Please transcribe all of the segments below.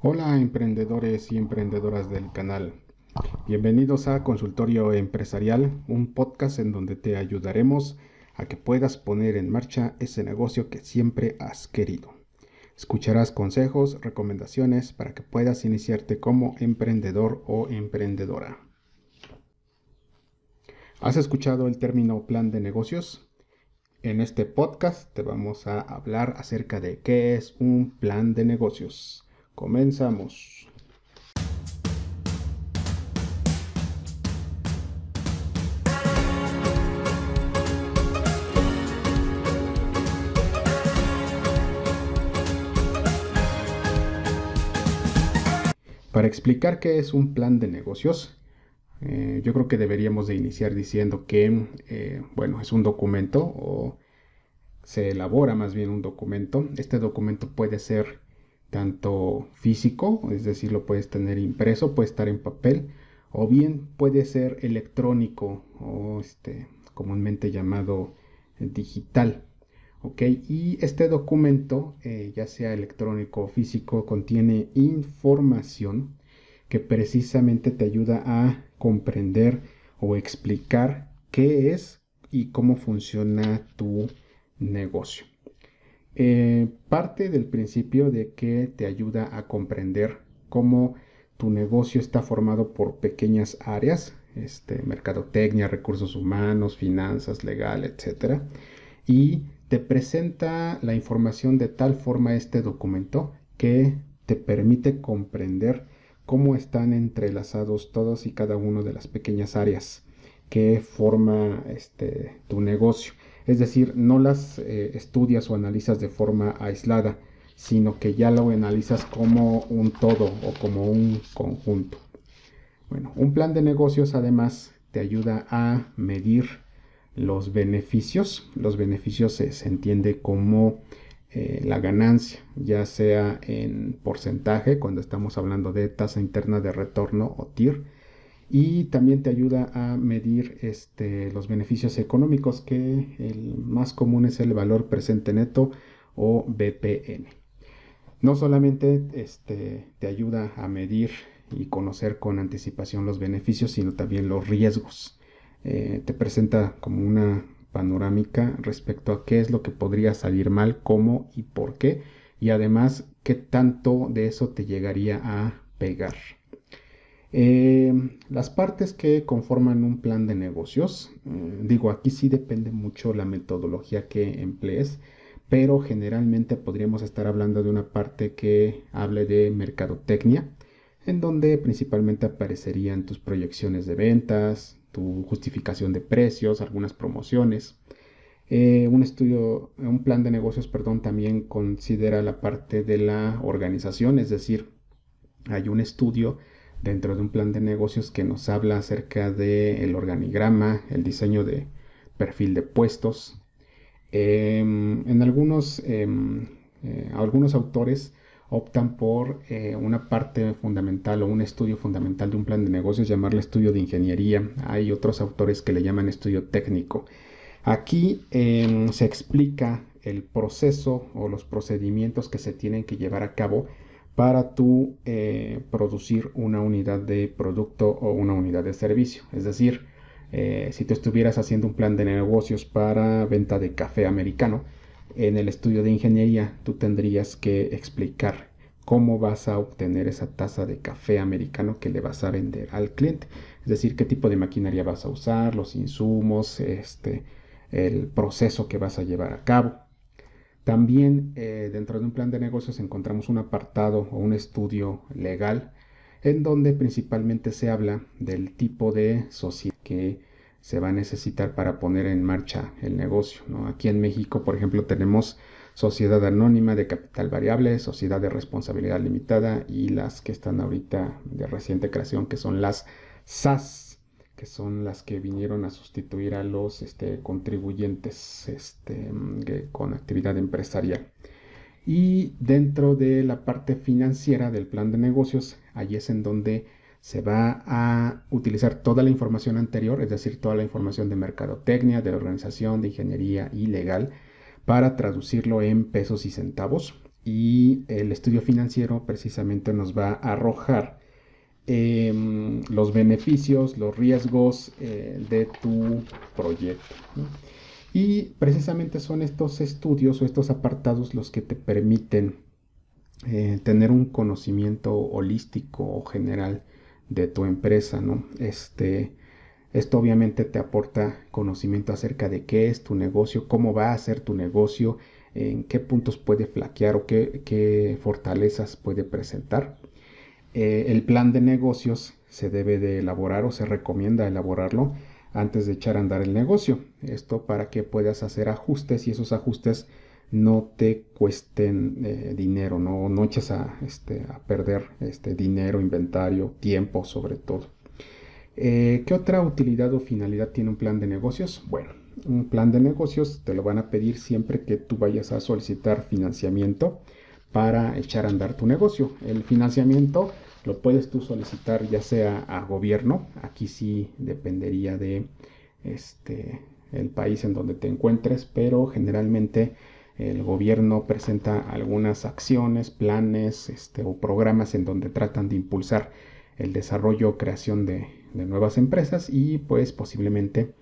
Hola emprendedores y emprendedoras del canal. Bienvenidos a Consultorio Empresarial, un podcast en donde te ayudaremos a que puedas poner en marcha ese negocio que siempre has querido. Escucharás consejos, recomendaciones para que puedas iniciarte como emprendedor o emprendedora. ¿Has escuchado el término plan de negocios? En este podcast te vamos a hablar acerca de qué es un plan de negocios. Comenzamos. Para explicar qué es un plan de negocios, eh, yo creo que deberíamos de iniciar diciendo que, eh, bueno, es un documento o se elabora más bien un documento. Este documento puede ser tanto físico, es decir, lo puedes tener impreso, puede estar en papel, o bien puede ser electrónico o este, comúnmente llamado digital. ¿ok? Y este documento, eh, ya sea electrónico o físico, contiene información que precisamente te ayuda a comprender o explicar qué es y cómo funciona tu negocio. Eh, parte del principio de que te ayuda a comprender cómo tu negocio está formado por pequeñas áreas, este, mercadotecnia, recursos humanos, finanzas, legal, etc. Y te presenta la información de tal forma este documento que te permite comprender cómo están entrelazados todos y cada uno de las pequeñas áreas que forma este, tu negocio. Es decir, no las eh, estudias o analizas de forma aislada, sino que ya lo analizas como un todo o como un conjunto. Bueno, un plan de negocios además te ayuda a medir los beneficios. Los beneficios se entiende como eh, la ganancia, ya sea en porcentaje, cuando estamos hablando de tasa interna de retorno o TIR, y también te ayuda a medir este, los beneficios económicos, que el más común es el valor presente neto o BPN. No solamente este, te ayuda a medir y conocer con anticipación los beneficios, sino también los riesgos. Eh, te presenta como una panorámica respecto a qué es lo que podría salir mal, cómo y por qué, y además qué tanto de eso te llegaría a pegar. Eh, las partes que conforman un plan de negocios, eh, digo, aquí sí depende mucho la metodología que emplees, pero generalmente podríamos estar hablando de una parte que hable de mercadotecnia, en donde principalmente aparecerían tus proyecciones de ventas, tu justificación de precios, algunas promociones. Eh, un estudio, un plan de negocios, perdón, también considera la parte de la organización, es decir, hay un estudio dentro de un plan de negocios que nos habla acerca del organigrama, el diseño de perfil de puestos. Em, en algunos, em, eh, algunos autores optan por eh, una parte fundamental o un estudio fundamental de un plan de negocios, llamarle estudio de ingeniería. Hay otros autores que le llaman estudio técnico. Aquí em, se explica el proceso o los procedimientos que se tienen que llevar a cabo para tú eh, producir una unidad de producto o una unidad de servicio. Es decir, eh, si tú estuvieras haciendo un plan de negocios para venta de café americano, en el estudio de ingeniería tú tendrías que explicar cómo vas a obtener esa taza de café americano que le vas a vender al cliente. Es decir, qué tipo de maquinaria vas a usar, los insumos, este, el proceso que vas a llevar a cabo. También eh, dentro de un plan de negocios encontramos un apartado o un estudio legal en donde principalmente se habla del tipo de sociedad que se va a necesitar para poner en marcha el negocio. Aquí en México, por ejemplo, tenemos sociedad anónima de capital variable, sociedad de responsabilidad limitada y las que están ahorita de reciente creación, que son las SAS, que son las que vinieron a sustituir a los este, contribuyentes este, con actividad empresarial. Y dentro de la parte financiera del plan de negocios, ahí es en donde se va a utilizar toda la información anterior, es decir, toda la información de mercadotecnia, de organización, de ingeniería y legal, para traducirlo en pesos y centavos y el estudio financiero precisamente nos va a arrojar em, los beneficios, los riesgos eh, de tu proyecto. Y precisamente son estos estudios o estos apartados los que te permiten eh, tener un conocimiento holístico o general de tu empresa, ¿no? Este, esto obviamente te aporta conocimiento acerca de qué es tu negocio, cómo va a ser tu negocio, en qué puntos puede flaquear o qué, fortalezas puede presentar. Eh, el plan de negocios se debe de elaborar o se recomienda elaborarlo antes de echar a andar el negocio. Esto para que puedas hacer ajustes y esos ajustes no te cuesten eh, dinero, no, eches a, este, perder este, dinero, inventario, tiempo sobre todo. Eh, ¿Qué otra utilidad o finalidad tiene un plan de negocios? Bueno, un plan de negocios te lo van a pedir siempre que tú vayas a solicitar financiamiento para echar a andar tu negocio. El financiamiento lo puedes tú solicitar ya sea a gobierno, aquí sí dependería de este el país en donde te encuentres, pero generalmente el gobierno presenta algunas acciones, planes este, o programas en donde tratan de impulsar el desarrollo o creación de, de nuevas empresas y pues posiblemente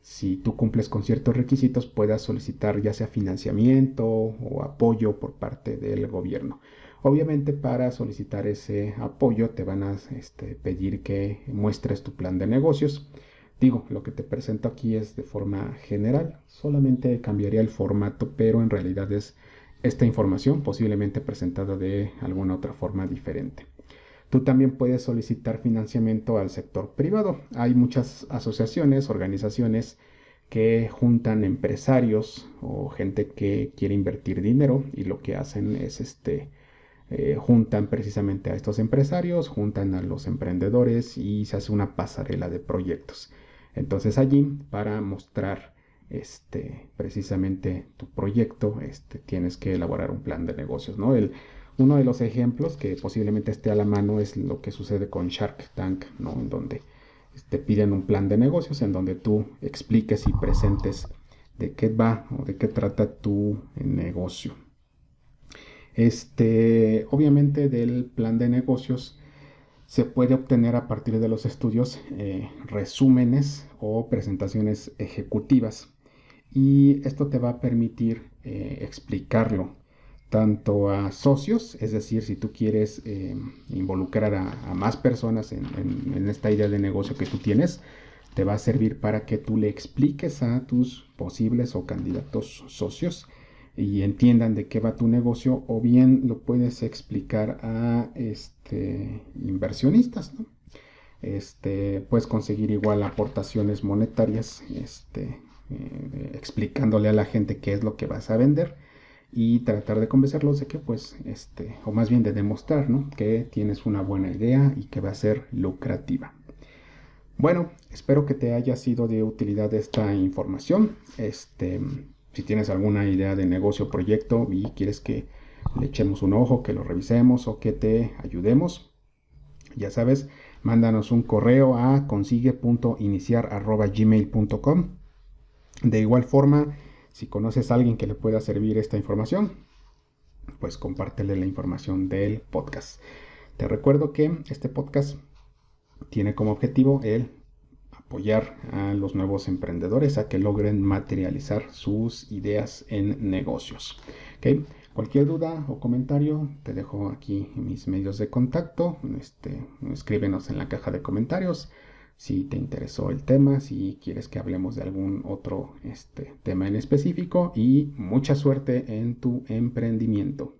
si tú cumples con ciertos requisitos puedas solicitar ya sea financiamiento o apoyo por parte del gobierno. Obviamente para solicitar ese apoyo te van a este, pedir que muestres tu plan de negocios. Digo, lo que te presento aquí es de forma general, solamente cambiaría el formato, pero en realidad es esta información posiblemente presentada de alguna otra forma diferente. Tú también puedes solicitar financiamiento al sector privado. Hay muchas asociaciones, organizaciones que juntan empresarios o gente que quiere invertir dinero y lo que hacen es este eh, juntan precisamente a estos empresarios, juntan a los emprendedores y se hace una pasarela de proyectos. Entonces allí para mostrar este precisamente tu proyecto, este tienes que elaborar un plan de negocios, ¿no? El, uno de los ejemplos que posiblemente esté a la mano es lo que sucede con Shark Tank, ¿no? En donde te piden un plan de negocios en donde tú expliques y presentes de qué va o de qué trata tu negocio. Este, obviamente del plan de negocios se puede obtener a partir de los estudios eh, resúmenes o presentaciones ejecutivas. Y esto te va a permitir eh, explicarlo tanto a socios, es decir, si tú quieres eh, involucrar a, más personas en, esta idea de negocio que tú tienes, te va a servir para que tú le expliques a tus posibles o candidatos socios y entiendan de qué va tu negocio o bien lo puedes explicar a este, inversionistas. ¿no? Este, puedes conseguir igual aportaciones monetarias este, eh, explicándole a la gente qué es lo que vas a vender y tratar de convencerlos de que pues este o más bien de demostrar ¿no? que tienes una buena idea y que va a ser lucrativa bueno espero que te haya sido de utilidad esta información este si tienes alguna idea de negocio o proyecto y quieres que le echemos un ojo que lo revisemos o que te ayudemos ya sabes mándanos un correo a consigue.iniciar.gmail.com de igual forma si conoces a alguien que le pueda servir esta información, pues compártele la información del podcast. Te recuerdo que este podcast tiene como objetivo el apoyar a los nuevos emprendedores a que logren materializar sus ideas en negocios. Cualquier duda o comentario, te dejo aquí mis medios de contacto. Este, escríbenos en la caja de comentarios si te interesó el tema, si quieres que hablemos de algún otro este, tema en específico y mucha suerte en tu emprendimiento.